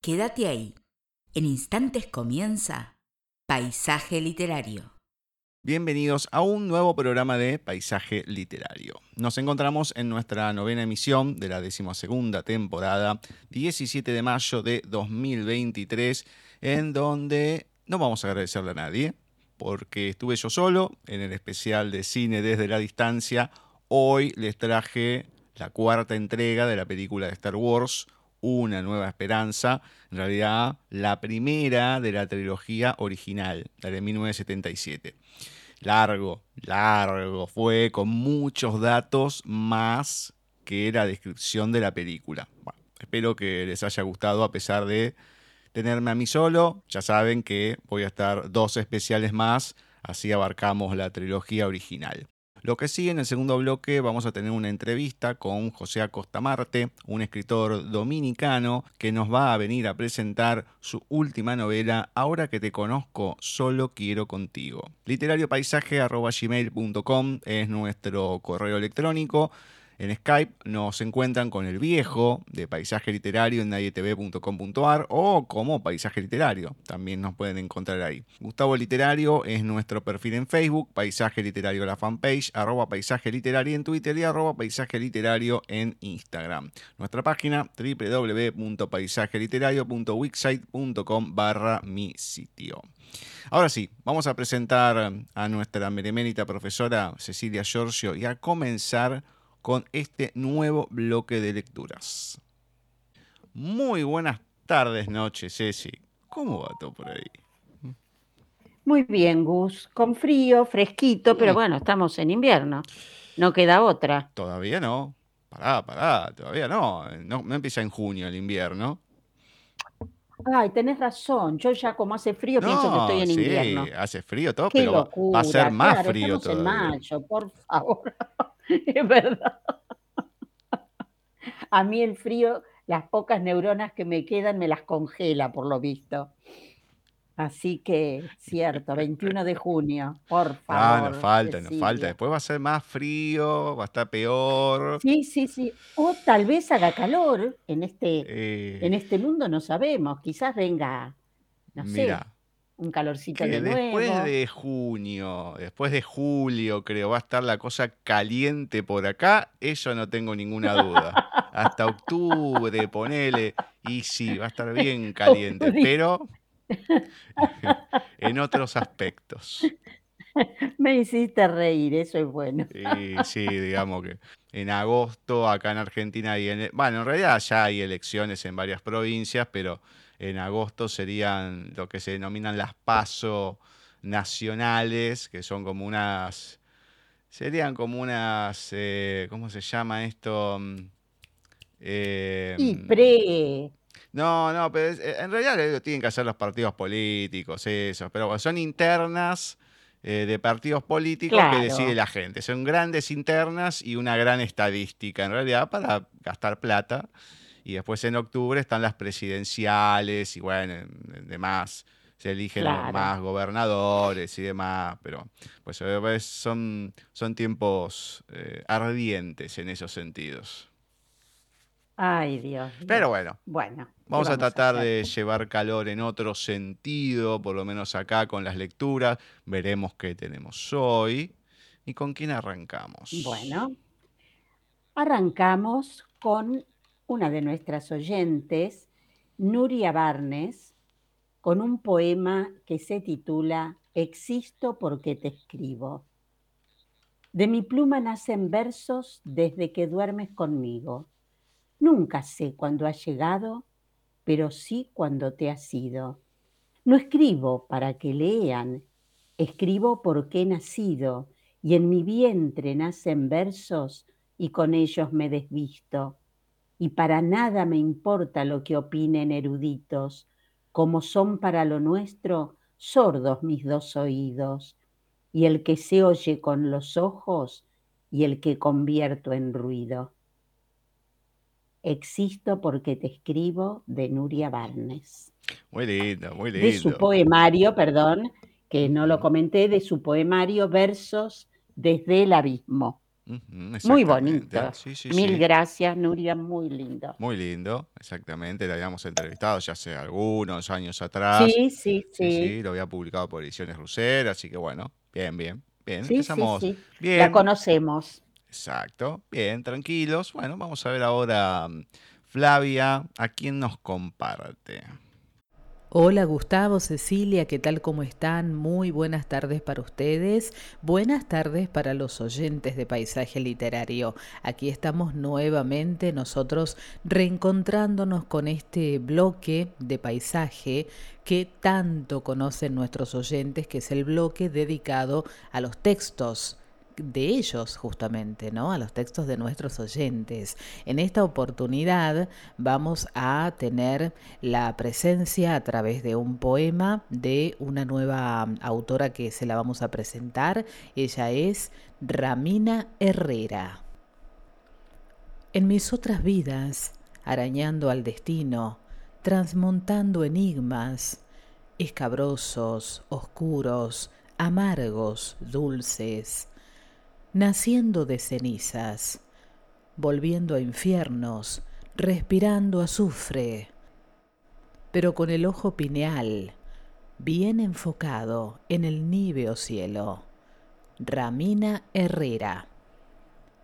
Quédate ahí. En instantes comienza Paisaje Literario. Bienvenidos a un nuevo programa de Paisaje Literario. Nos encontramos en nuestra novena emisión de la decimosegunda temporada, 17 de mayo de 2023, en donde no vamos a agradecerle a nadie, porque estuve yo solo en el especial de cine desde la distancia. Hoy les traje la cuarta entrega de la película de Star Wars, Una Nueva Esperanza, en realidad la primera de la trilogía original, la de 1977. Largo, largo fue, con muchos datos más que la descripción de la película. Bueno, espero que les haya gustado a pesar de tenerme a mí solo. Ya saben que voy a estar dos especiales más, así abarcamos la trilogía original. Lo que sigue en el segundo bloque vamos a tener una entrevista con José Acosta Marte, un escritor dominicano que nos va a venir a presentar su última novela, Ahora que te conozco, solo quiero contigo. Literariopaisaje.gmail.com es nuestro correo electrónico. En Skype nos encuentran con el viejo de Paisaje Literario en nadietv.com.ar o como Paisaje Literario. También nos pueden encontrar ahí. Gustavo Literario es nuestro perfil en Facebook, Paisaje Literario la fanpage, arroba Paisaje Literario en Twitter y arroba Paisaje Literario en Instagram. Nuestra página www.paisajeliterario.wixsite.com barra mi sitio. Ahora sí, vamos a presentar a nuestra meremérita profesora Cecilia Giorgio y a comenzar con este nuevo bloque de lecturas. Muy buenas tardes, noches, Ceci. ¿Cómo va todo por ahí? Muy bien, Gus. Con frío, fresquito, pero bueno, estamos en invierno. No queda otra. Todavía no. Pará, pará, todavía no. No, no empieza en junio el invierno. Ay, tenés razón. Yo ya como hace frío pienso que estoy en sí, invierno. hace frío todo, Qué pero va- locura. va a ser más claro, frío estamos en mayo, por favor. es verdad. A mí el frío, las pocas neuronas que me quedan me las congela, por lo visto. Así que, cierto, 21 de junio, por Ah, favor. nos falta, nos falta. Después va a ser más frío, va a estar peor. Sí, sí, sí. O tal vez haga calor en este, Eh, en este mundo, no sabemos. Quizás venga, no sé, mira, un calorcito que de después nuevo. de junio, después de julio, creo, va a estar la cosa caliente por acá. Eso no tengo ninguna duda. Hasta octubre, ponele. Y sí, va a estar bien caliente, pero en otros aspectos. Me hiciste reír, eso es bueno. Y sí, digamos que en agosto acá en Argentina hay, ele- bueno, en realidad ya hay elecciones en varias provincias, pero en agosto serían lo que se denominan las PASO nacionales, que son como unas, serían como unas, eh, ¿cómo se llama esto? Eh, Y pre, no, no, pero es- eh, en realidad lo tienen que hacer los partidos políticos, eso, pero bueno, son internas eh, de partidos políticos que decide la gente. Son grandes internas y una gran estadística, en realidad, para gastar plata. Y después en octubre están las presidenciales y bueno, en- en demás. Se eligen Claro. más gobernadores y demás, pero pues eh, pues, son, son tiempos eh, ardientes en esos sentidos. ay Dios. Pero Dios. bueno, Bueno, ¿qué Vamos a tratar de llevar calor en otro sentido, por lo menos acá con las lecturas. Veremos qué tenemos hoy y con quién arrancamos. Bueno, arrancamos con una de nuestras oyentes, Nuria Barnes, con un poema que se titula Existo porque te escribo. De mi pluma nacen versos desde que duermes conmigo. Nunca sé cuándo has llegado, pero sí cuando te has ido. No escribo para que lean, escribo porque he nacido y en mi vientre nacen versos y con ellos me desvisto. Y para nada me importa lo que opinen eruditos, como son para lo nuestro sordos mis dos oídos, y el que se oye con los ojos y el que convierto en ruido. Existo porque te escribo de Nuria Barnes. Muy lindo, muy De su lindo. poemario, perdón, que no lo comenté, de su poemario Versos desde el abismo. Muy bonito. Mil gracias, Nuria, muy lindo. Muy lindo, exactamente. La habíamos entrevistado ya hace algunos años atrás. Sí, sí, sí. sí, lo había publicado por Ediciones Rusera, así que bueno, bien, bien, bien. Empezamos bien. La conocemos. Exacto, bien, tranquilos. Bueno, vamos a ver ahora mm, Flavia, ¿a quién nos comparte? Hola Gustavo, Cecilia, ¿qué tal? ¿Cómo están? Muy buenas tardes para ustedes. Buenas tardes para los oyentes de Paisaje Literario. Aquí estamos nuevamente nosotros reencontrándonos con este bloque de paisaje que tanto conocen nuestros oyentes, que es el bloque dedicado a los textos de ellos justamente, ¿no? A los textos de nuestros oyentes. En esta oportunidad vamos a tener la presencia a través de un poema de una nueva autora que se la vamos a presentar. Ella es Ramina Herrera. En mis otras vidas, arañando al destino, transmontando enigmas, escabrosos, oscuros, amargos, dulces, naciendo de cenizas, volviendo a infiernos, respirando azufre, pero con el ojo pineal bien enfocado en el níveo cielo. Ramina Herrera.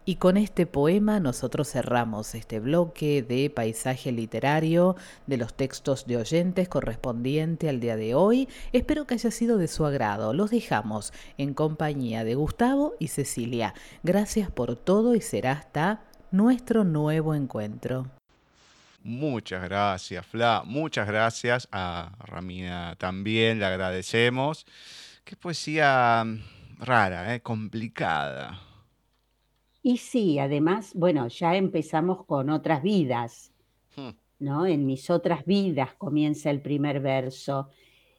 Y con este poema nosotros cerramos este bloque de paisaje literario de los textos de oyentes correspondiente al día de hoy. Espero que haya sido de su agrado. Los dejamos en compañía de Gustavo y Cecilia. Gracias por todo y será hasta nuestro nuevo encuentro. Muchas gracias, Fla. Muchas gracias a Ramina también. Le agradecemos. Qué poesía rara, ¿eh? complicada. Y sí, además, bueno, ya empezamos con otras vidas, hmm. ¿no? En mis otras vidas comienza el primer verso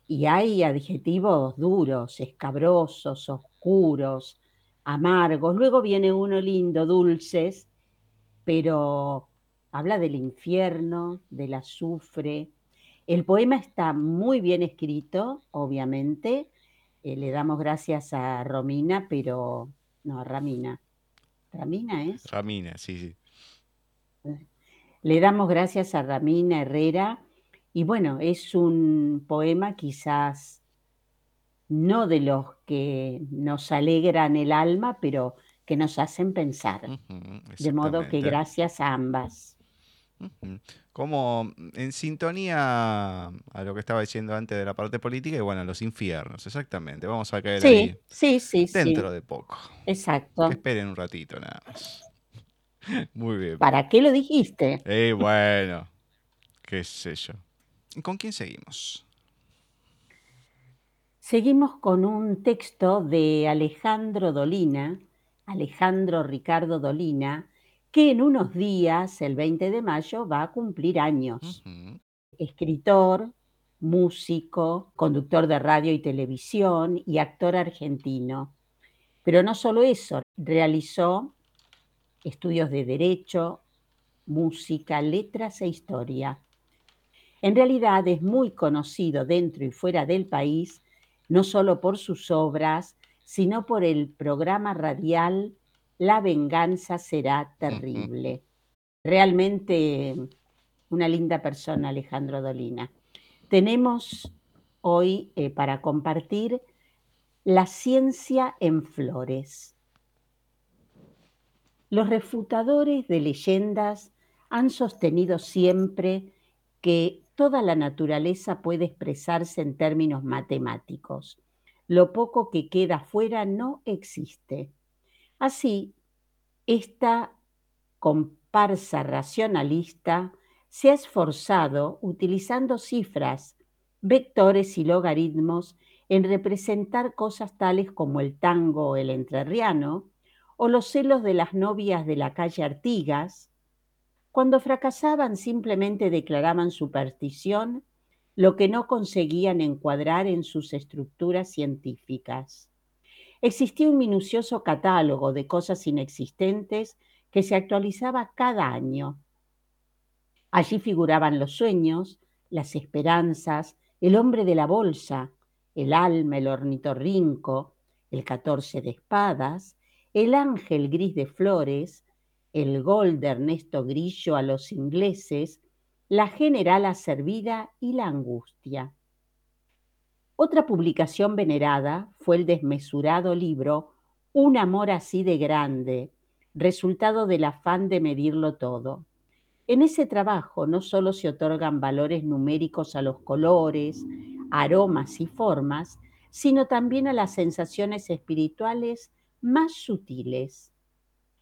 y hay adjetivos duros, escabrosos, oscuros, amargos. Luego viene uno lindo, dulces, pero habla del infierno, del azufre. El poema está muy bien escrito, obviamente. Eh, le damos gracias a Romina, pero no, a Ramina Ramina es. Ramina, sí, sí. Le damos gracias a Ramina Herrera y bueno, es un poema quizás no de los que nos alegran el alma, pero que nos hacen pensar. de modo que gracias a ambas. Como en sintonía a lo que estaba diciendo antes de la parte política y bueno, los infiernos, exactamente. Vamos a caer ahí sí, sí, dentro de poco. Exacto. esperen un ratito nada más. Muy bien. ¿Para qué lo dijiste? Eh, bueno, qué sé yo. ¿Con quién seguimos? Seguimos con un texto de Alejandro Dolina, Alejandro Ricardo Dolina, que en unos días, el 20 de mayo, va a cumplir años. Escritor, músico, conductor de radio y televisión y actor argentino. Pero no solo eso, realizó estudios de derecho, música, letras e historia. En realidad es muy conocido dentro y fuera del país, no solo por sus obras, sino por el programa radial la venganza será terrible. Realmente una linda persona, Alejandro Dolina. Tenemos hoy eh, para compartir la ciencia en flores. Los refutadores de leyendas han sostenido siempre que toda la naturaleza puede expresarse en términos matemáticos. Lo poco que queda fuera no existe. Así, esta comparsa racionalista se ha esforzado, utilizando cifras, vectores y logaritmos, en representar cosas tales como el tango el entrerriano, o los celos de las novias de la calle Artigas. Cuando fracasaban simplemente declaraban superstición lo que no conseguían encuadrar en sus estructuras científicas. Existía un minucioso catálogo de cosas inexistentes que se actualizaba cada año. Allí figuraban los sueños, las esperanzas, el hombre de la bolsa, el alma, el ornitorrinco, el catorce de espadas, el ángel gris de flores, el gol de Ernesto Grillo a los ingleses, la general aservida y la angustia. Otra publicación venerada fue el desmesurado libro Un amor así de grande, resultado del afán de medirlo todo. En ese trabajo no solo se otorgan valores numéricos a los colores, aromas y formas, sino también a las sensaciones espirituales más sutiles.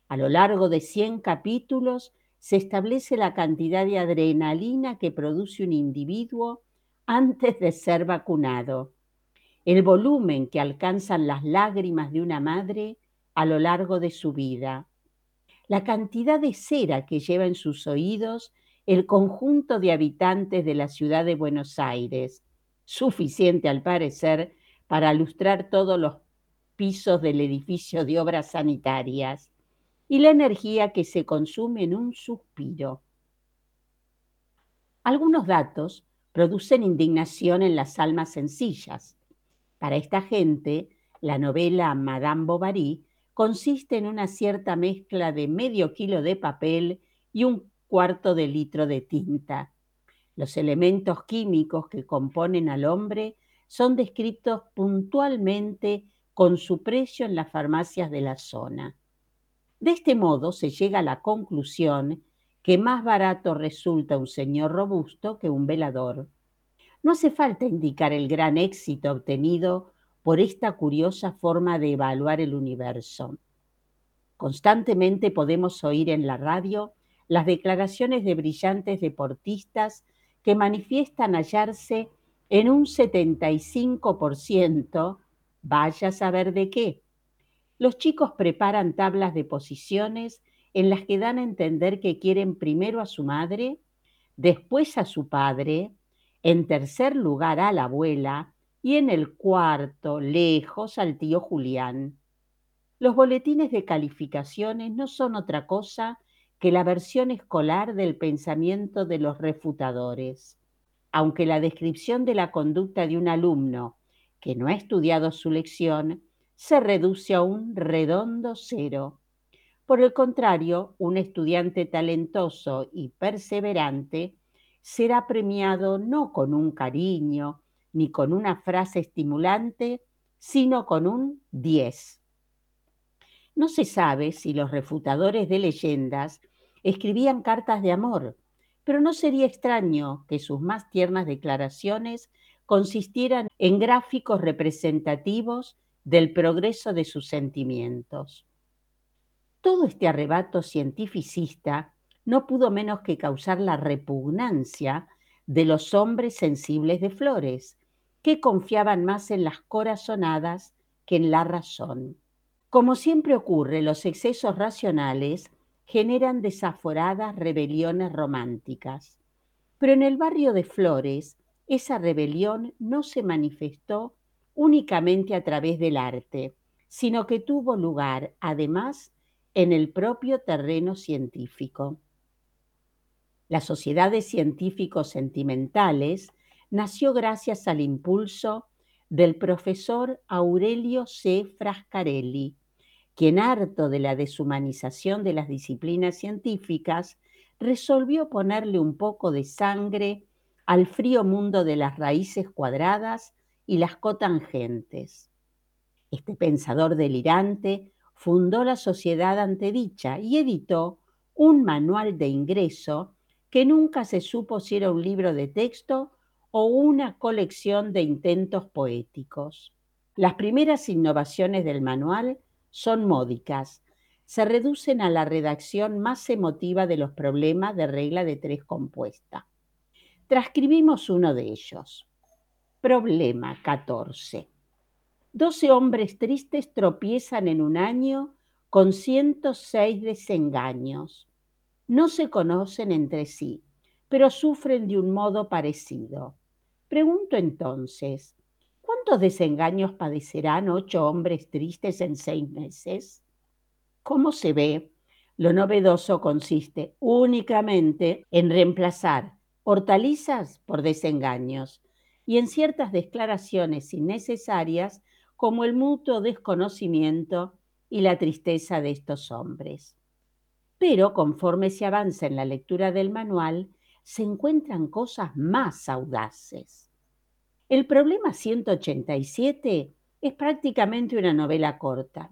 A lo largo de 100 capítulos se establece la cantidad de adrenalina que produce un individuo antes de ser vacunado, el volumen que alcanzan las lágrimas de una madre a lo largo de su vida, la cantidad de cera que lleva en sus oídos el conjunto de habitantes de la ciudad de Buenos Aires, suficiente al parecer para lustrar todos los pisos del edificio de obras sanitarias, y la energía que se consume en un suspiro. Algunos datos producen indignación en las almas sencillas. Para esta gente, la novela Madame Bovary consiste en una cierta mezcla de medio kilo de papel y un cuarto de litro de tinta. Los elementos químicos que componen al hombre son descritos puntualmente con su precio en las farmacias de la zona. De este modo se llega a la conclusión que más barato resulta un señor robusto que un velador. No hace falta indicar el gran éxito obtenido por esta curiosa forma de evaluar el universo. Constantemente podemos oír en la radio las declaraciones de brillantes deportistas que manifiestan hallarse en un 75%, vaya a saber de qué. Los chicos preparan tablas de posiciones en las que dan a entender que quieren primero a su madre, después a su padre, en tercer lugar a la abuela y en el cuarto, lejos, al tío Julián. Los boletines de calificaciones no son otra cosa que la versión escolar del pensamiento de los refutadores. Aunque la descripción de la conducta de un alumno que no ha estudiado su lección se reduce a un redondo cero. Por el contrario, un estudiante talentoso y perseverante será premiado no con un cariño, ni con una frase estimulante, sino con un 10. No se sabe si los refutadores de leyendas escribían cartas de amor, pero no sería extraño que sus más tiernas declaraciones consistieran en gráficos representativos del progreso de sus sentimientos. Todo este arrebato cientificista no pudo menos que causar la repugnancia de los hombres sensibles de flores, que confiaban más en las corazonadas que en la razón. Como siempre ocurre, los excesos racionales generan desaforadas rebeliones románticas. Pero en el barrio de Flores, esa rebelión no se manifestó únicamente a través del arte, sino que tuvo lugar, además, en el propio terreno científico. Las sociedades científicos sentimentales nació gracias al impulso del profesor Aurelio C. Frascarelli, quien harto de la deshumanización de las disciplinas científicas, resolvió ponerle un poco de sangre al frío mundo de las raíces cuadradas y las cotangentes. Este pensador delirante fundó la sociedad antedicha y editó un manual de ingreso que nunca se supo si era un libro de texto o una colección de intentos poéticos. Las primeras innovaciones del manual son módicas. Se reducen a la redacción más emotiva de los problemas de regla de tres compuesta. Transcribimos uno de ellos. Problema 14. Doce hombres tristes tropiezan en un año con 106 desengaños. No se conocen entre sí, pero sufren de un modo parecido. Pregunto entonces, ¿cuántos desengaños padecerán ocho hombres tristes en seis meses? Como se ve, lo novedoso consiste únicamente en reemplazar hortalizas por desengaños y en ciertas declaraciones innecesarias como el mutuo desconocimiento y la tristeza de estos hombres. Pero conforme se avanza en la lectura del manual, se encuentran cosas más audaces. El problema 187 es prácticamente una novela corta.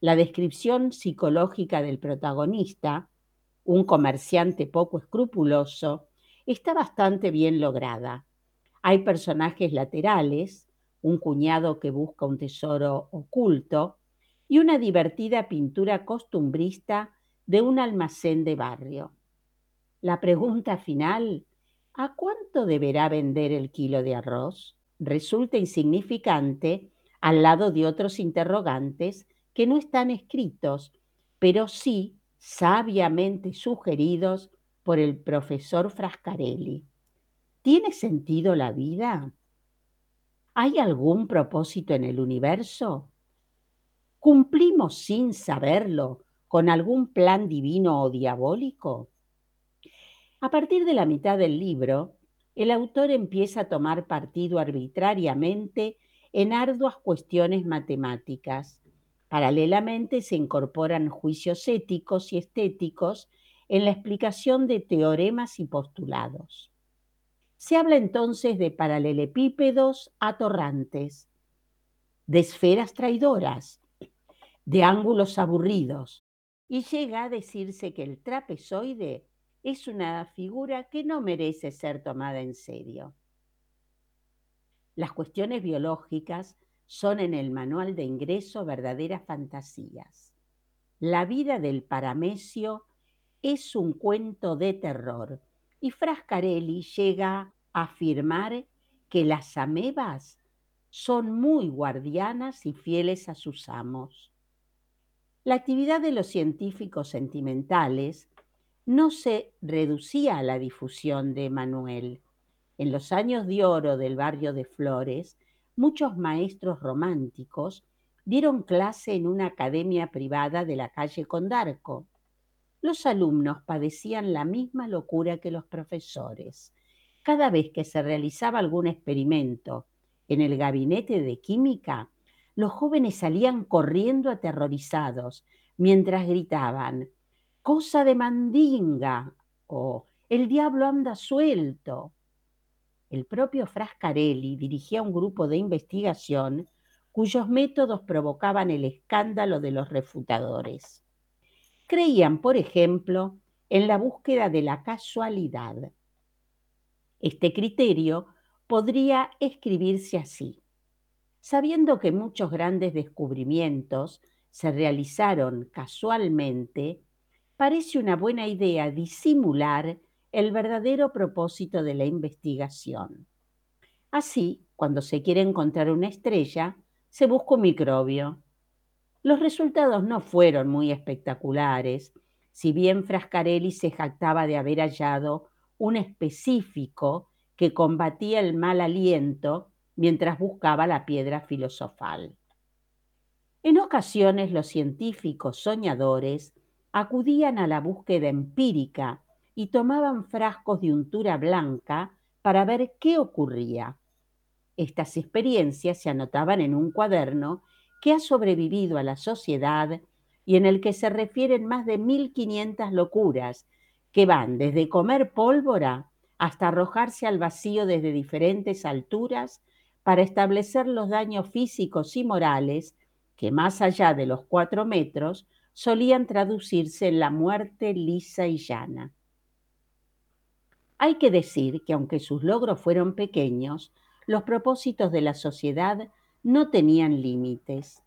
La descripción psicológica del protagonista, un comerciante poco escrupuloso, está bastante bien lograda. Hay personajes laterales, un cuñado que busca un tesoro oculto y una divertida pintura costumbrista de un almacén de barrio. La pregunta final, ¿a cuánto deberá vender el kilo de arroz? Resulta insignificante al lado de otros interrogantes que no están escritos, pero sí sabiamente sugeridos por el profesor Frascarelli. ¿Tiene sentido la vida? ¿Hay algún propósito en el universo? ¿Cumplimos sin saberlo con algún plan divino o diabólico? A partir de la mitad del libro, el autor empieza a tomar partido arbitrariamente en arduas cuestiones matemáticas. Paralelamente se incorporan juicios éticos y estéticos en la explicación de teoremas y postulados. Se habla entonces de paralelepípedos atorrantes, de esferas traidoras, de ángulos aburridos, y llega a decirse que el trapezoide es una figura que no merece ser tomada en serio. Las cuestiones biológicas son en el manual de ingreso verdaderas fantasías. La vida del paramesio es un cuento de terror y Frascarelli llega a afirmar que las amebas son muy guardianas y fieles a sus amos. La actividad de los científicos sentimentales no se reducía a la difusión de Manuel. En los años de oro del barrio de Flores, muchos maestros románticos dieron clase en una academia privada de la calle Condarco. Los alumnos padecían la misma locura que los profesores. Cada vez que se realizaba algún experimento en el gabinete de química, los jóvenes salían corriendo aterrorizados mientras gritaban, cosa de mandinga o el diablo anda suelto. El propio Frascarelli dirigía un grupo de investigación cuyos métodos provocaban el escándalo de los refutadores. Creían, por ejemplo, en la búsqueda de la casualidad. Este criterio podría escribirse así. Sabiendo que muchos grandes descubrimientos se realizaron casualmente, parece una buena idea disimular el verdadero propósito de la investigación. Así, cuando se quiere encontrar una estrella, se busca un microbio. Los resultados no fueron muy espectaculares, si bien Frascarelli se jactaba de haber hallado un específico que combatía el mal aliento mientras buscaba la piedra filosofal. En ocasiones los científicos soñadores acudían a la búsqueda empírica y tomaban frascos de untura blanca para ver qué ocurría. Estas experiencias se anotaban en un cuaderno que ha sobrevivido a la sociedad y en el que se refieren más de 1500 locuras que van desde comer pólvora hasta arrojarse al vacío desde diferentes alturas para establecer los daños físicos y morales que más allá de los cuatro metros solían traducirse en la muerte lisa y llana. Hay que decir que aunque sus logros fueron pequeños, los propósitos de la sociedad no tenían límites.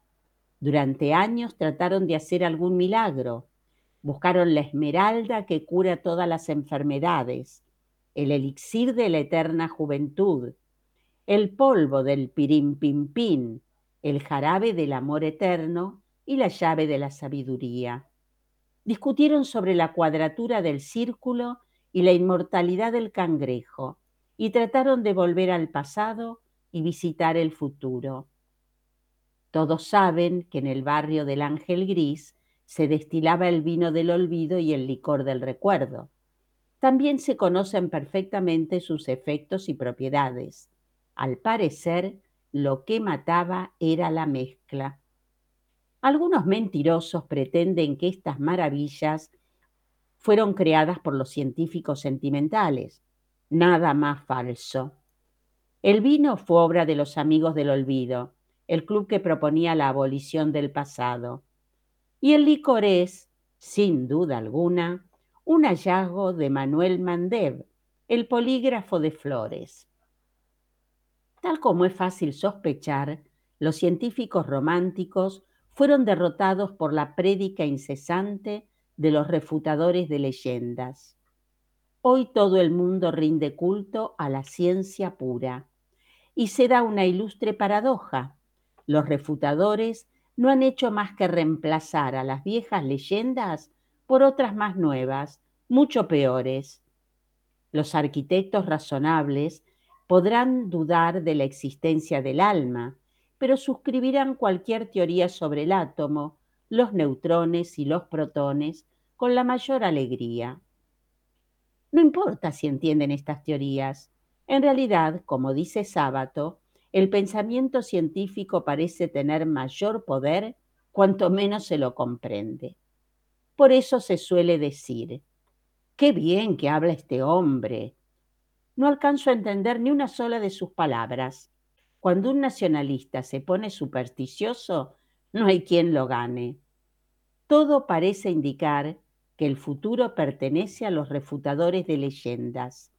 Durante años trataron de hacer algún milagro. Buscaron la esmeralda que cura todas las enfermedades, el elixir de la eterna juventud, el polvo del pirimpimpín, el jarabe del amor eterno y la llave de la sabiduría. Discutieron sobre la cuadratura del círculo y la inmortalidad del cangrejo y trataron de volver al pasado y visitar el futuro. Todos saben que en el barrio del Ángel Gris se destilaba el vino del olvido y el licor del recuerdo. También se conocen perfectamente sus efectos y propiedades. Al parecer, lo que mataba era la mezcla. Algunos mentirosos pretenden que estas maravillas fueron creadas por los científicos sentimentales. Nada más falso. El vino fue obra de los amigos del olvido, el club que proponía la abolición del pasado. Y el licor es, sin duda alguna, un hallazgo de Manuel Mandev, el polígrafo de flores. Tal como es fácil sospechar, los científicos románticos fueron derrotados por la prédica incesante de los refutadores de leyendas. Hoy todo el mundo rinde culto a la ciencia pura y se da una ilustre paradoja. Los refutadores no han hecho más que reemplazar a las viejas leyendas por otras más nuevas, mucho peores. Los arquitectos razonables podrán dudar de la existencia del alma, pero suscribirán cualquier teoría sobre el átomo, los neutrones y los protones con la mayor alegría. No importa si entienden estas teorías. En realidad, como dice Sábato, el pensamiento científico parece tener mayor poder cuanto menos se lo comprende. Por eso se suele decir, qué bien que habla este hombre, no alcanzo a entender ni una sola de sus palabras. Cuando un nacionalista se pone supersticioso, no hay quien lo gane. Todo parece indicar que el futuro pertenece a los refutadores de leyendas.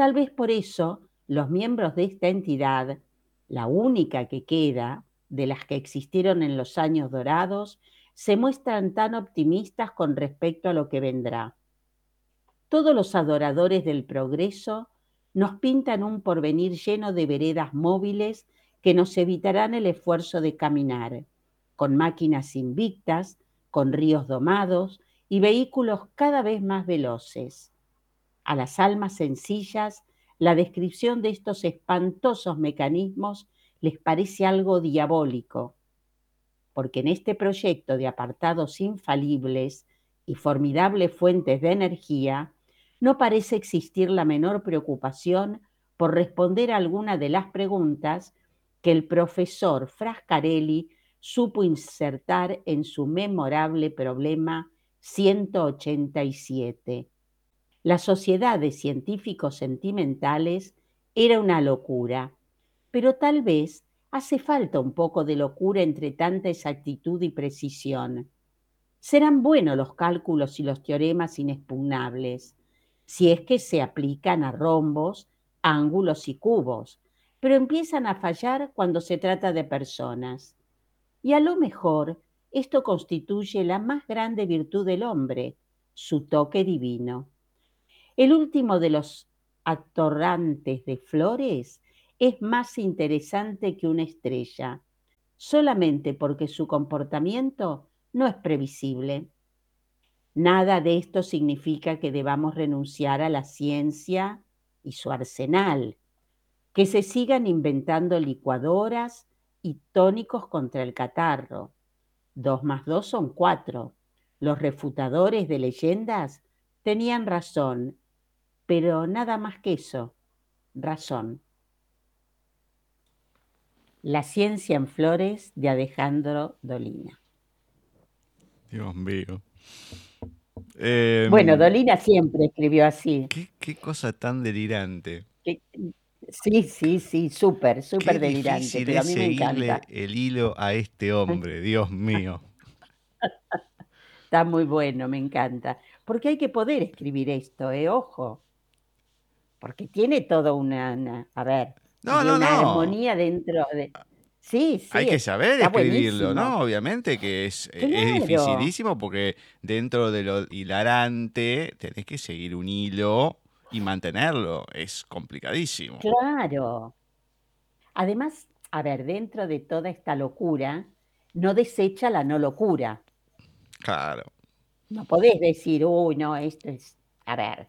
Tal vez por eso los miembros de esta entidad, la única que queda de las que existieron en los años dorados, se muestran tan optimistas con respecto a lo que vendrá. Todos los adoradores del progreso nos pintan un porvenir lleno de veredas móviles que nos evitarán el esfuerzo de caminar, con máquinas invictas, con ríos domados y vehículos cada vez más veloces. A las almas sencillas, la descripción de estos espantosos mecanismos les parece algo diabólico, porque en este proyecto de apartados infalibles y formidables fuentes de energía, no parece existir la menor preocupación por responder a alguna de las preguntas que el profesor Frascarelli supo insertar en su memorable problema 187. La sociedad de científicos sentimentales era una locura, pero tal vez hace falta un poco de locura entre tanta exactitud y precisión. Serán buenos los cálculos y los teoremas inexpugnables, si es que se aplican a rombos, ángulos y cubos, pero empiezan a fallar cuando se trata de personas. Y a lo mejor esto constituye la más grande virtud del hombre, su toque divino. El último de los atorrantes de flores es más interesante que una estrella, solamente porque su comportamiento no es previsible. Nada de esto significa que debamos renunciar a la ciencia y su arsenal, que se sigan inventando licuadoras y tónicos contra el catarro. Dos más dos son cuatro. Los refutadores de leyendas tenían razón, pero nada más que eso, razón. La ciencia en flores de Alejandro Dolina. Dios mío bueno, em, Dolina siempre escribió así. Qué, cosa tan delirante. Sí, sí, sí, súper, súper delirante. Pero a mí me encanta. el hilo a este hombre, Dios mío. Está muy bueno, me encanta. Porque hay que poder escribir esto, ¿eh? Ojo. Porque tiene toda una, a ver, una armonía dentro de... Sí, sí. Hay que saber escribirlo, ¿no? Obviamente que es, e, es dificilísimo porque dentro de lo hilarante tenés que seguir un hilo y mantenerlo. Es complicadísimo. Claro. Además, a ver, dentro de toda esta locura, no desecha la no locura. Claro. No podés decir, uy, no, esto es, a ver,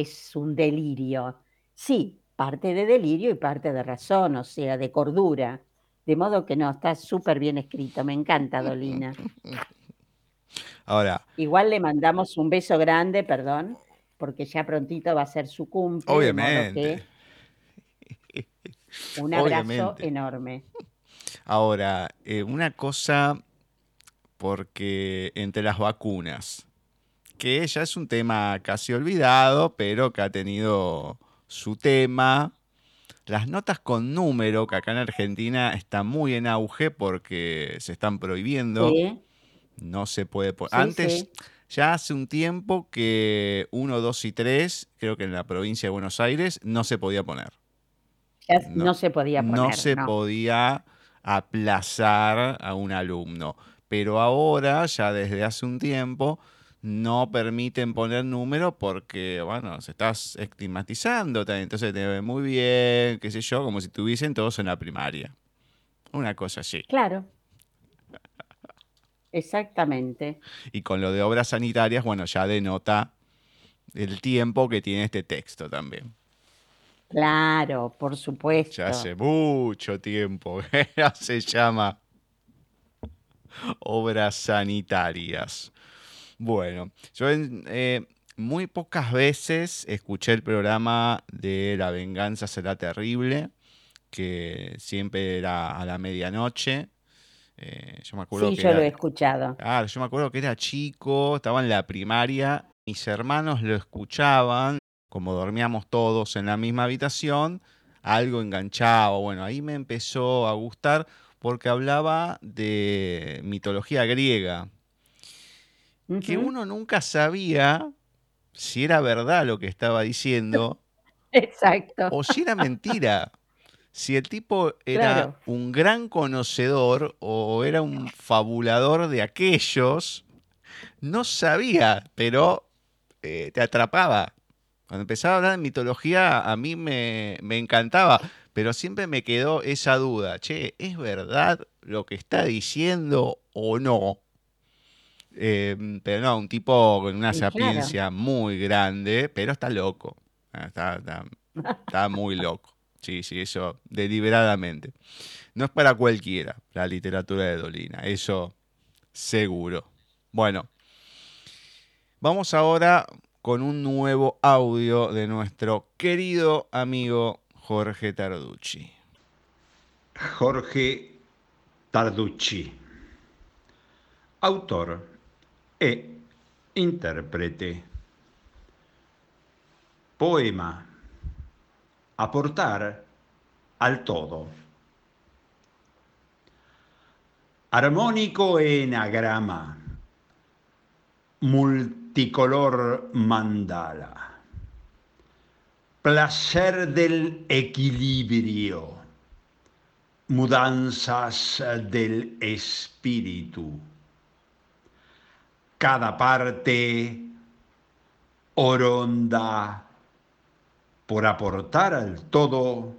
es un delirio. Sí, parte de delirio y parte de razón, o sea, de cordura. De modo que no, está súper bien escrito. Me encanta, Dolina. Ahora. Igual le mandamos un beso grande, perdón, porque ya prontito va a ser su cumple. Obviamente. un abrazo enorme. Ahora, eh, una cosa porque entre las vacunas, que ya es un tema casi olvidado, pero que ha tenido su tema. Las notas con número, que acá en Argentina está muy en auge porque se están prohibiendo. No se puede poner. Antes, ya hace un tiempo que 1, 2 y 3, creo que en la provincia de Buenos Aires, no se podía poner. No, se podía poner. No se podía aplazar a un alumno. Pero ahora, ya desde hace un tiempo, no permiten poner número porque, bueno, se estás estigmatizando, entonces te ve muy bien, qué sé yo, como si tuviesen todos en la primaria. Una cosa así. Claro. Exactamente. Y con lo de obras sanitarias, bueno, ya denota el tiempo que tiene este texto también. Claro, por supuesto. Ya hace mucho tiempo ya se llama obras sanitarias. Bueno, yo eh, muy pocas veces escuché el programa de La venganza será terrible, que siempre era a la medianoche. Eh, yo me acuerdo sí, yo lo he escuchado. Ah, yo me acuerdo que era chico, estaba en la primaria, mis hermanos lo escuchaban, como dormíamos todos en la misma habitación, algo enganchado. Bueno, ahí me empezó a gustar porque hablaba de mitología griega, que uno nunca sabía si era verdad lo que estaba diciendo. Exacto. O si era mentira. Si el tipo era un gran conocedor o era un fabulador de aquellos, no sabía, pero eh, te atrapaba. Cuando empezaba a hablar de mitología, a mí me, me encantaba, pero siempre me quedó esa duda. Che, ¿es verdad lo que está diciendo o no? Em, pero no, un tipo con una sapiencia muy grande, pero está loco. Ah, está, muy loco. Sí, sí, eso deliberadamente. No es para cualquiera la literatura de Dolina, eso seguro. Bueno, vamos ahora con un nuevo audio de nuestro querido amigo Jorge Tarducci. Jorge Tarducci, autor e interprete. Poema. Aportar al todo. Armónico enagrama. Multicolor mandala. Placer del equilibrio. Mudanzas del espíritu cada parte oronda por aportar al todo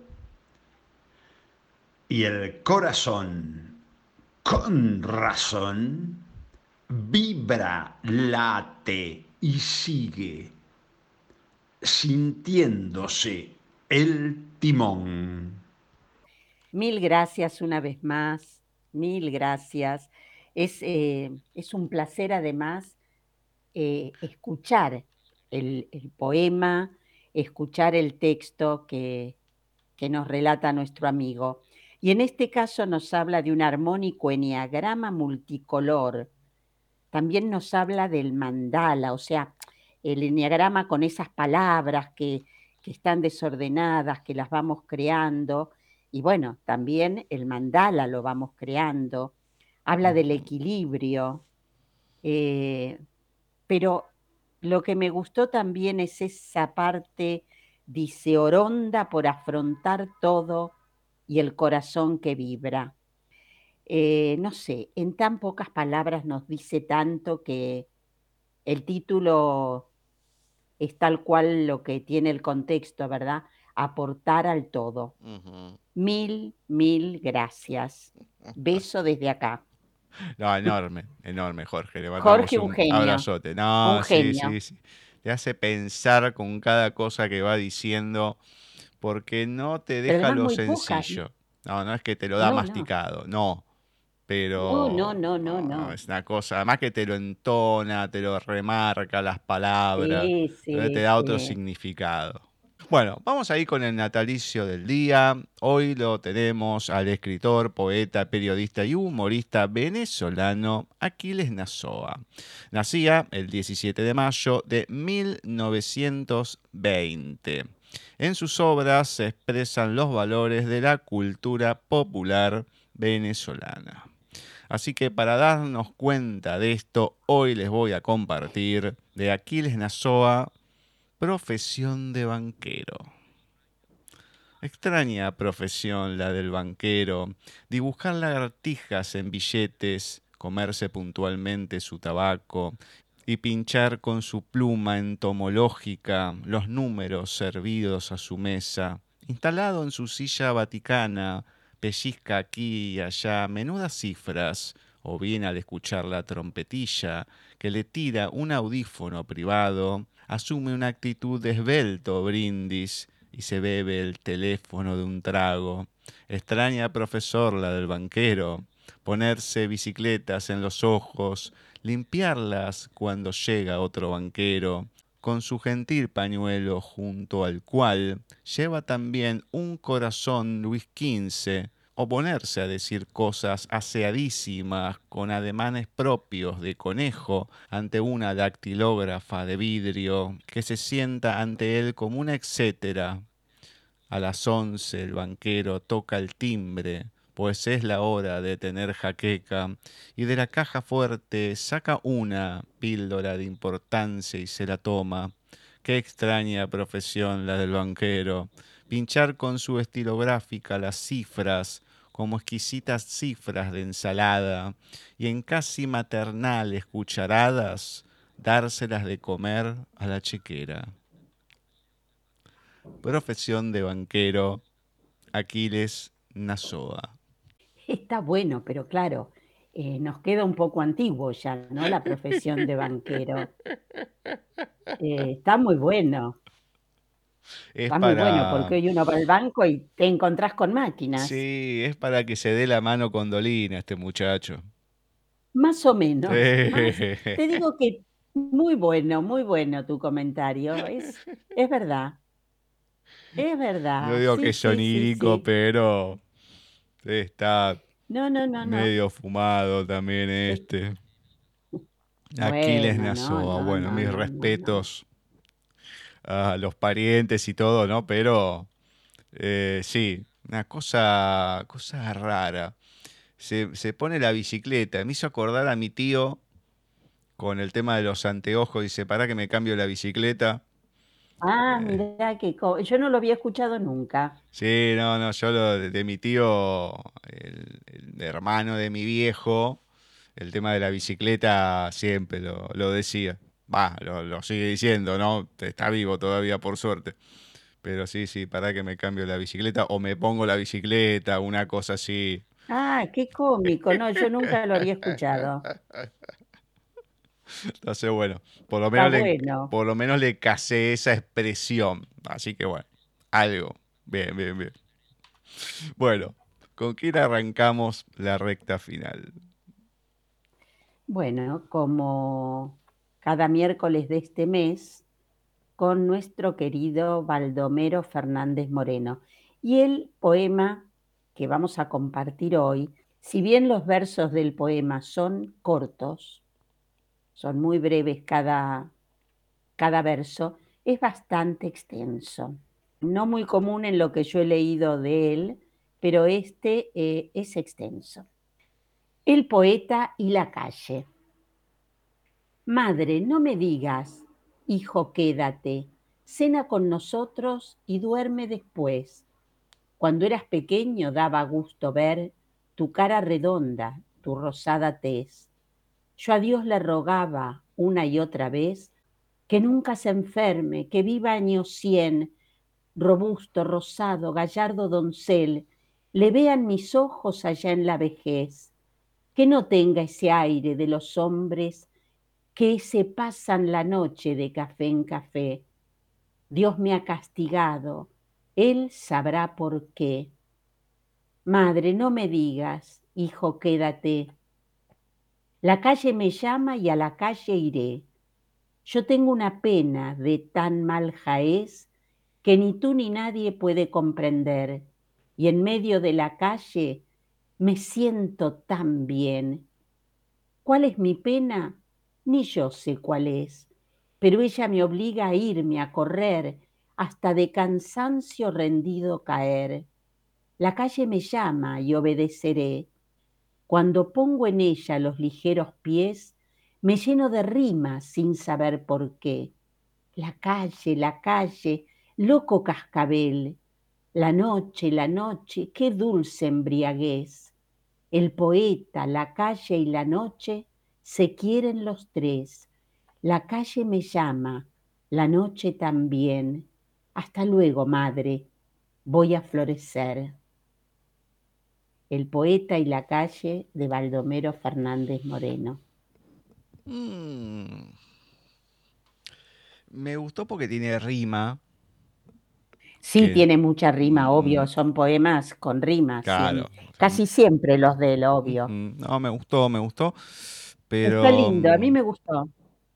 y el corazón con razón vibra, late y sigue sintiéndose el timón. Mil gracias una vez más, mil gracias. Eh, es, un placer además eh, escuchar el, poema, escuchar el texto que, que nos relata nuestro amigo. Y en este caso nos habla de un armónico eniagrama multicolor. También nos habla del mandala, o sea, el eniagrama con esas palabras que, que, están desordenadas, que las vamos creando. Y bueno, también el mandala lo vamos creando habla del equilibrio, eh, pero lo que me gustó también es esa parte, dice, oronda por afrontar todo y el corazón que vibra. Eh, no sé, en tan pocas palabras nos dice tanto que el título es tal cual lo que tiene el contexto, ¿verdad? Aportar al todo. Mil, mil gracias. Beso desde acá. No, enorme, enorme, Jorge. Le Jorge, un, genio. abrazote. No, sí, sí, sí. Te hace pensar con cada cosa que va diciendo, porque no te deja lo sencillo. No, no es que te lo da masticado, no. Pero. No, no, no, no, Es una cosa, además que te lo entona, te lo remarca las palabras, te da otro significado. Bueno, vamos a ir con el natalicio del día. Hoy lo tenemos al escritor, poeta, periodista y humorista venezolano Aquiles Nazoa. Nacía el 17 de mayo de 1920. En sus obras se expresan los valores de la cultura popular venezolana. Así que para darnos cuenta de esto, hoy les voy a compartir de Aquiles Nazoa, profesión de banquero. Extraña profesión la del banquero, dibujar lagartijas en billetes, comerse puntualmente su tabaco y pinchar con su pluma entomológica los números servidos a su mesa, instalado en su silla vaticana, pellizca aquí y allá menudas cifras, o bien al escuchar la trompetilla que le tira un audífono privado, asume una actitud de esbelto brindis y se bebe el teléfono de un trago. Extraña profesor la del banquero, ponerse bicicletas en los ojos, limpiarlas cuando llega otro banquero, con su gentil pañuelo junto al cual lleva también un corazón Luis XV, o ponerse a decir cosas aseadísimas con ademanes propios de conejo ante una dactilógrafa de vidrio que se sienta ante él como una etcétera. A las once el banquero toca el timbre, pues es la hora de tener jaqueca, y de la caja fuerte saca una píldora de importancia y se la toma. Qué extraña profesión la del banquero. Pinchar con su estilográfica las cifras como exquisitas cifras de ensalada y en casi maternales cucharadas dárselas de comer a la chequera. Profesión de banquero, Aquiles Nazoa. Está bueno, pero claro, eh, nos queda un poco antiguo ya, ¿no? La profesión de banquero. Eh, está muy bueno. Está muy bueno porque hoy uno va al banco y te encontrás con máquinas. Sí, es para que se dé la mano con Dolina este muchacho. Más o menos. Te digo que muy bueno, muy bueno tu comentario. Es, es verdad. Es verdad. Yo digo que es onírico, pero está no, no, no, medio fumado también este. Aquiles Nazoa. bueno, mis respetos a los parientes y todo, ¿no? Pero eh, sí, una cosa, cosa rara. Se, pone la bicicleta. Me hizo acordar a mi tío con el tema de los anteojos. Dice, para que me cambio la bicicleta. Ah, eh. mira que yo no lo había escuchado nunca. Sí, no, no, yo lo de, mi tío, el, hermano de mi viejo, el tema de la bicicleta siempre lo, lo decía. Va, lo, sigue diciendo, ¿no? Está vivo todavía, por suerte. Pero sí, sí, para que me cambio la bicicleta o me pongo la bicicleta, una cosa así. Ah, qué cómico, no, yo nunca lo había escuchado. Entonces, bueno, por lo menos, le, por lo menos le casé esa expresión. Así que bueno, algo. Bien, bien, bien. Bueno, ¿con quién arrancamos la recta final? Bueno, como cada miércoles de este mes con nuestro querido Baldomero Fernández Moreno. Y el poema que vamos a compartir hoy, si bien los versos del poema son cortos, son muy breves cada, cada verso, es bastante extenso. No muy común en lo que yo he leído de él, pero este eh, es extenso. El poeta y la calle. Madre, no me digas, hijo, quédate, cena con nosotros y duerme después. Cuando eras pequeño daba gusto ver tu cara redonda, tu rosada tez. Yo a Dios le rogaba una y otra vez que nunca se enferme, que viva años cien, robusto, rosado, gallardo doncel, le vean mis ojos allá en la vejez, que no tenga ese aire de los hombres que se pasan la noche de café en café. Dios me ha castigado, Él sabrá por qué. Madre, no me digas, hijo, quédate. La calle me llama y a la calle iré. Yo tengo una pena de tan mal jaez que ni tú ni nadie puede comprender. Y en medio de la calle me siento tan bien. ¿Cuál es mi pena? Ni yo sé cuál es, pero ella me obliga a irme, a correr, hasta de cansancio rendido caer. La calle me llama y obedeceré. Cuando pongo en ella los ligeros pies, me lleno de rimas sin saber por qué. La calle, la calle, loco cascabel, la noche, la noche, qué dulce embriaguez. El poeta, la calle y la noche se quieren los tres. La calle me llama, la noche también. Hasta luego, madre, voy a florecer. El poeta y la calle de Baldomero Fernández Moreno. Mm. Me gustó porque tiene rima. Sí, tiene mucha rima, obvio, mm. son poemas con rimas. Claro. Casi siempre los del obvio. No, me gustó, me gustó. Pero. Está lindo, a mí me gustó.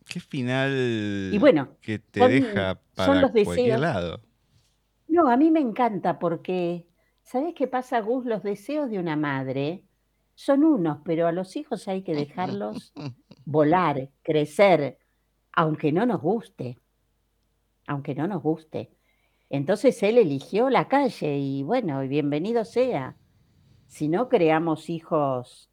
Qué final y bueno, que te deja para cualquier lado. No, a mí me encanta porque, ¿sabes qué pasa, Gus? Los deseos de una madre son unos, pero a los hijos hay que dejarlos volar, crecer, aunque no nos guste, aunque no nos guste. Entonces él eligió la calle y bueno, bienvenido sea. Si no creamos hijos,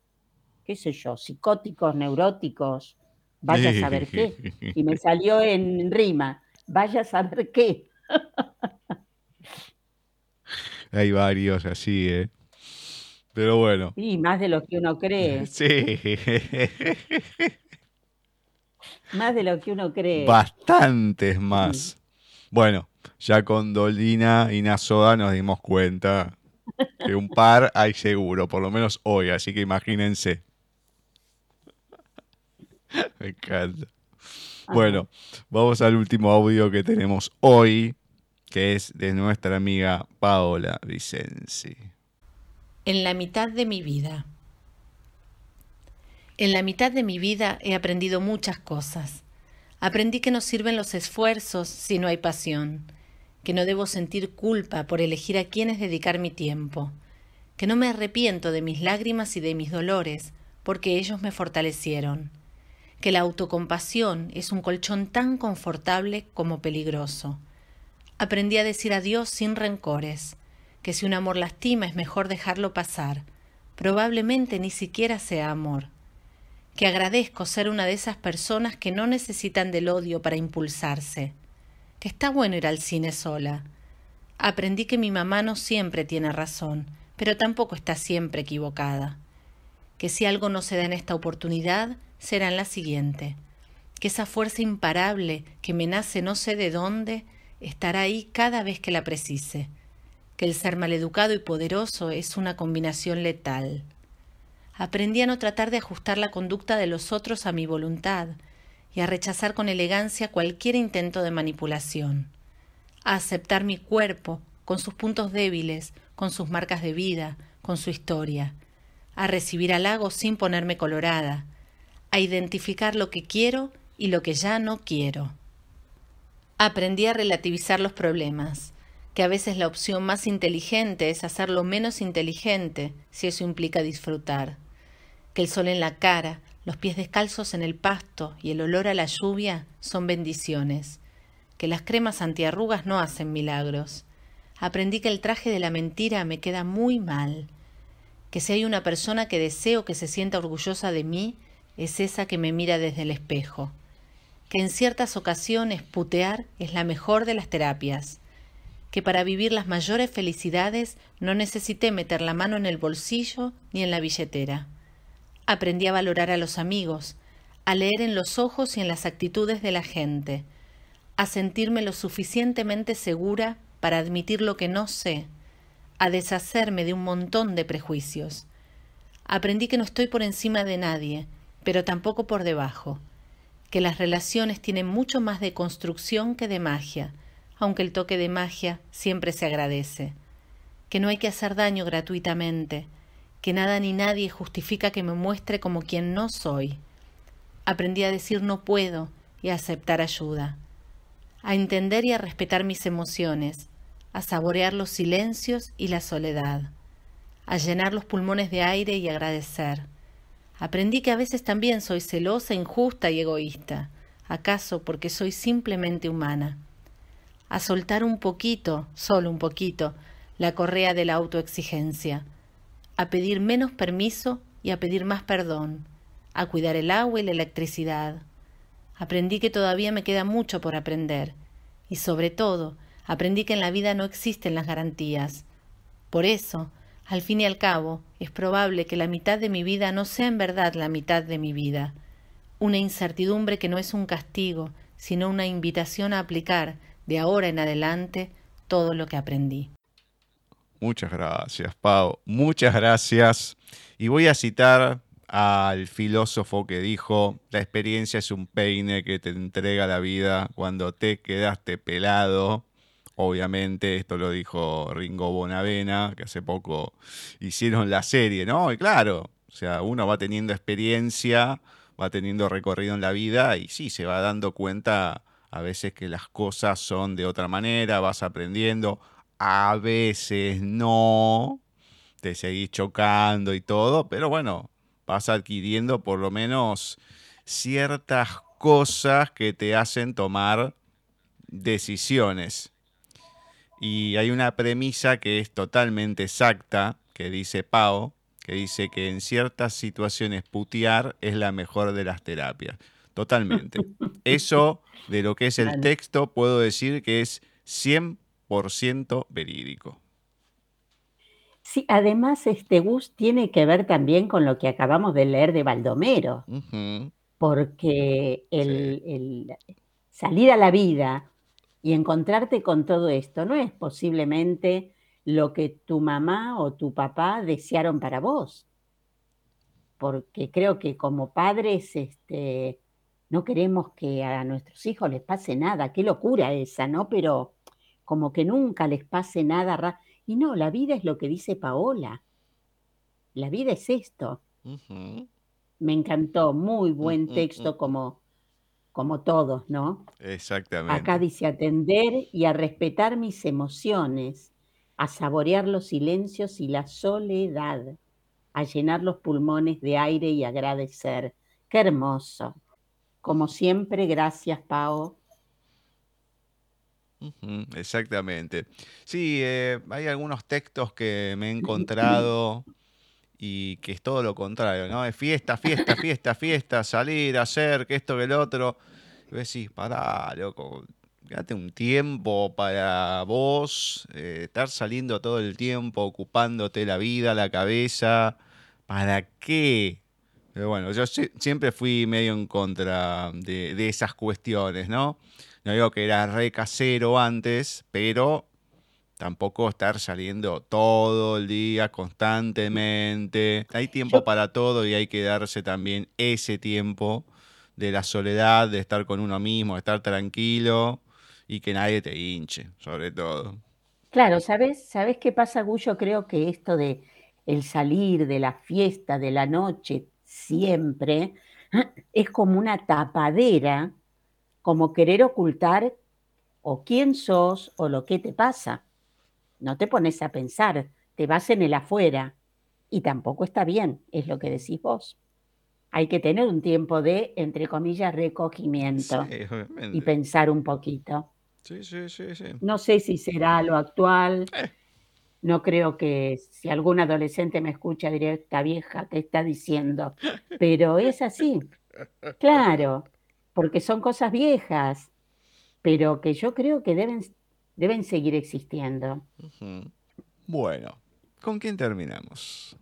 qué sé yo, psicóticos, neuróticos, vaya a saber qué. Y me salió en rima, vaya a saber qué. Hay varios así, ¿eh? Pero bueno. Sí, más de lo que uno cree. Sí. Más de lo que uno cree. Bastantes más. Bueno, ya con Dolina y Nasoda nos dimos cuenta que un par hay seguro, por lo menos hoy, así que imagínense. Me encanta. Bueno, vamos al último audio que tenemos hoy, que es de nuestra amiga Paola Vicenzi. En la mitad de mi vida. En la mitad de mi vida he aprendido muchas cosas. Aprendí que no sirven los esfuerzos si no hay pasión, que no debo sentir culpa por elegir a quienes dedicar mi tiempo, que no me arrepiento de mis lágrimas y de mis dolores, porque ellos me fortalecieron, que la autocompasión es un colchón tan confortable como peligroso. Aprendí a decir adiós sin rencores, que si un amor lastima es mejor dejarlo pasar, probablemente ni siquiera sea amor que agradezco ser una de esas personas que no necesitan del odio para impulsarse, que está bueno ir al cine sola. Aprendí que mi mamá no siempre tiene razón, pero tampoco está siempre equivocada, que si algo no se da en esta oportunidad, será en la siguiente, que esa fuerza imparable que me nace no sé de dónde, estará ahí cada vez que la precise, que el ser maleducado y poderoso es una combinación letal. Aprendí a no tratar de ajustar la conducta de los otros a mi voluntad y a rechazar con elegancia cualquier intento de manipulación, a aceptar mi cuerpo con sus puntos débiles, con sus marcas de vida, con su historia, a recibir halagos sin ponerme colorada, a identificar lo que quiero y lo que ya no quiero. Aprendí a relativizar los problemas, que a veces la opción más inteligente es hacerlo menos inteligente si eso implica disfrutar que el sol en la cara, los pies descalzos en el pasto y el olor a la lluvia son bendiciones, que las cremas antiarrugas no hacen milagros. Aprendí que el traje de la mentira me queda muy mal, que si hay una persona que deseo que se sienta orgullosa de mí, es esa que me mira desde el espejo, que en ciertas ocasiones putear es la mejor de las terapias, que para vivir las mayores felicidades no necesité meter la mano en el bolsillo ni en la billetera aprendí a valorar a los amigos, a leer en los ojos y en las actitudes de la gente, a sentirme lo suficientemente segura para admitir lo que no sé, a deshacerme de un montón de prejuicios. Aprendí que no estoy por encima de nadie, pero tampoco por debajo, que las relaciones tienen mucho más de construcción que de magia, aunque el toque de magia siempre se agradece, que no hay que hacer daño gratuitamente, que nada ni nadie justifica que me muestre como quien no soy. Aprendí a decir no puedo y a aceptar ayuda, a entender y a respetar mis emociones, a saborear los silencios y la soledad, a llenar los pulmones de aire y agradecer. Aprendí que a veces también soy celosa, injusta y egoísta, acaso porque soy simplemente humana. A soltar un poquito, solo un poquito, la correa de la autoexigencia, a pedir menos permiso y a pedir más perdón, a cuidar el agua y la electricidad. Aprendí que todavía me queda mucho por aprender y sobre todo aprendí que en la vida no existen las garantías. Por eso, al fin y al cabo, es probable que la mitad de mi vida no sea en verdad la mitad de mi vida. Una incertidumbre que no es un castigo, sino una invitación a aplicar, de ahora en adelante, todo lo que aprendí. Muchas gracias, Pau. Muchas gracias. Y voy a citar al filósofo que dijo, la experiencia es un peine que te entrega la vida cuando te quedaste pelado Obviamente, esto lo dijo Ringo Bonavena, que hace poco hicieron la serie, ¿no? Y claro, o sea, uno va teniendo experiencia, va teniendo recorrido en la vida y sí, se va dando cuenta a veces que las cosas son de otra manera, vas aprendiendo, a veces no, te seguís chocando y todo, pero bueno, vas adquiriendo por lo menos ciertas cosas que te hacen tomar decisiones. Y hay una premisa que es totalmente exacta, que dice Pau, que dice que en ciertas situaciones putear es la mejor de las terapias. Totalmente. Eso de lo que es el texto puedo decir que es 100% verídico. Sí, además este Gus tiene que ver también con lo que acabamos de leer de Baldomero, porque el salir a la vida y encontrarte con todo esto no es posiblemente lo que tu mamá o tu papá desearon para vos. Porque creo que como padres este, no queremos que a nuestros hijos les pase nada. Qué locura esa, ¿no? Pero como que nunca les pase nada. Y no, la vida es lo que dice Paola. La vida es esto. Me encantó, muy buen mm, mm, texto mm. como como todos, ¿no? Exactamente. Acá dice atender y a respetar mis emociones, a saborear los silencios y la soledad, a llenar los pulmones de aire y agradecer. Qué hermoso. Como siempre, gracias, Pau. exactamente. Sí, eh, hay algunos textos que me he encontrado y que es todo lo contrario, ¿no? Es fiesta, fiesta, fiesta, fiesta, salir, hacer, que esto, que el otro. Y vos decís, pará, loco, date un tiempo para vos, eh, estar saliendo todo el tiempo, ocupándote la vida, la cabeza. ¿Para qué? Pero bueno, yo siempre fui medio en contra de, de esas cuestiones, ¿no? No digo que era re casero antes, pero Tampoco estar saliendo todo el día constantemente. Hay tiempo para todo y hay que darse también ese tiempo de la soledad, de estar con uno mismo, de estar tranquilo y que nadie te hinche, sobre todo. Claro, ¿sabes? ¿Sabes qué pasa, Gullo? Creo que esto de el salir, de la fiesta, de la noche, siempre, es como una tapadera, como querer ocultar o quién sos o lo que te pasa no te pones a pensar, te vas en el afuera y tampoco está bien, es lo que decís vos. Hay que tener un tiempo de, entre comillas, recogimiento y pensar un poquito. Sí, sí, sí, sí. No sé si será lo actual. Eh. No creo que si algún adolescente me escucha diría, esta vieja que está diciendo. Pero es así. Claro, porque son cosas viejas, pero que yo creo que deben deben seguir existiendo. Bueno, ¿con quién terminamos?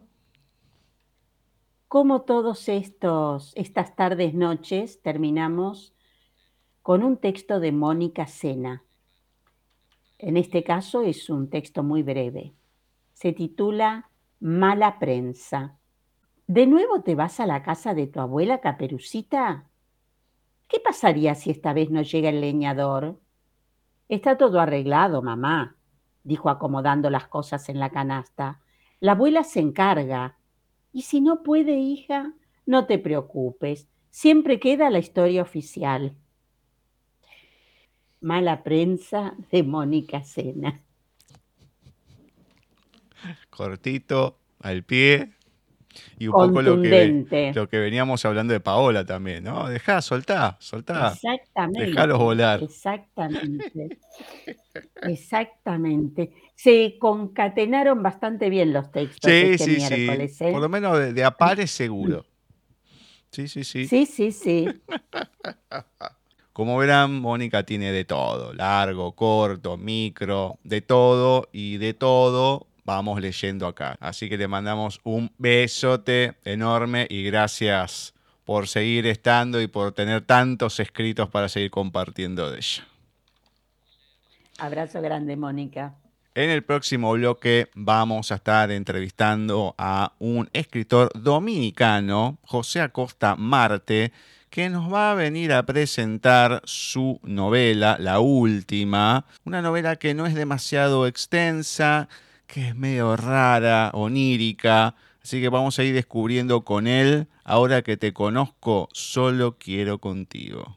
Como todos estos, estas tardes, noches, terminamos con un texto de Mónica Sena. En este caso es un texto muy breve. Se titula Mala prensa. ¿De nuevo te vas a la casa de tu abuela Caperucita? ¿Qué pasaría si esta vez no llega el leñador? Está todo arreglado, mamá, dijo acomodando las cosas en la canasta. La abuela se encarga. Y si no puede, hija, no te preocupes. Siempre queda la historia oficial. Mala prensa de Mónica Sena. Cortito, al pie. Y un poco lo que, lo que veníamos hablando de Paola también, ¿no? Dejá, soltá, soltá. Exactamente. Dejalos volar. Exactamente. Exactamente. Se concatenaron bastante bien los textos sí, este sí, Sí. ¿eh? Por lo menos de, de a pares seguro. Sí, sí, sí. Sí, sí, sí. Como verán, Mónica tiene de todo, largo, corto, micro, de todo y de todo vamos leyendo acá. Así que le mandamos un besote enorme y gracias por seguir estando y por tener tantos escritos para seguir compartiendo de ella. Abrazo grande, Mónica. En el próximo bloque vamos a estar entrevistando a un escritor dominicano, José Acosta Marte, que nos va a venir a presentar su novela, la última, una novela que no es demasiado extensa, que es medio rara, onírica, así que vamos a ir descubriendo con él, ahora que te conozco, solo quiero contigo.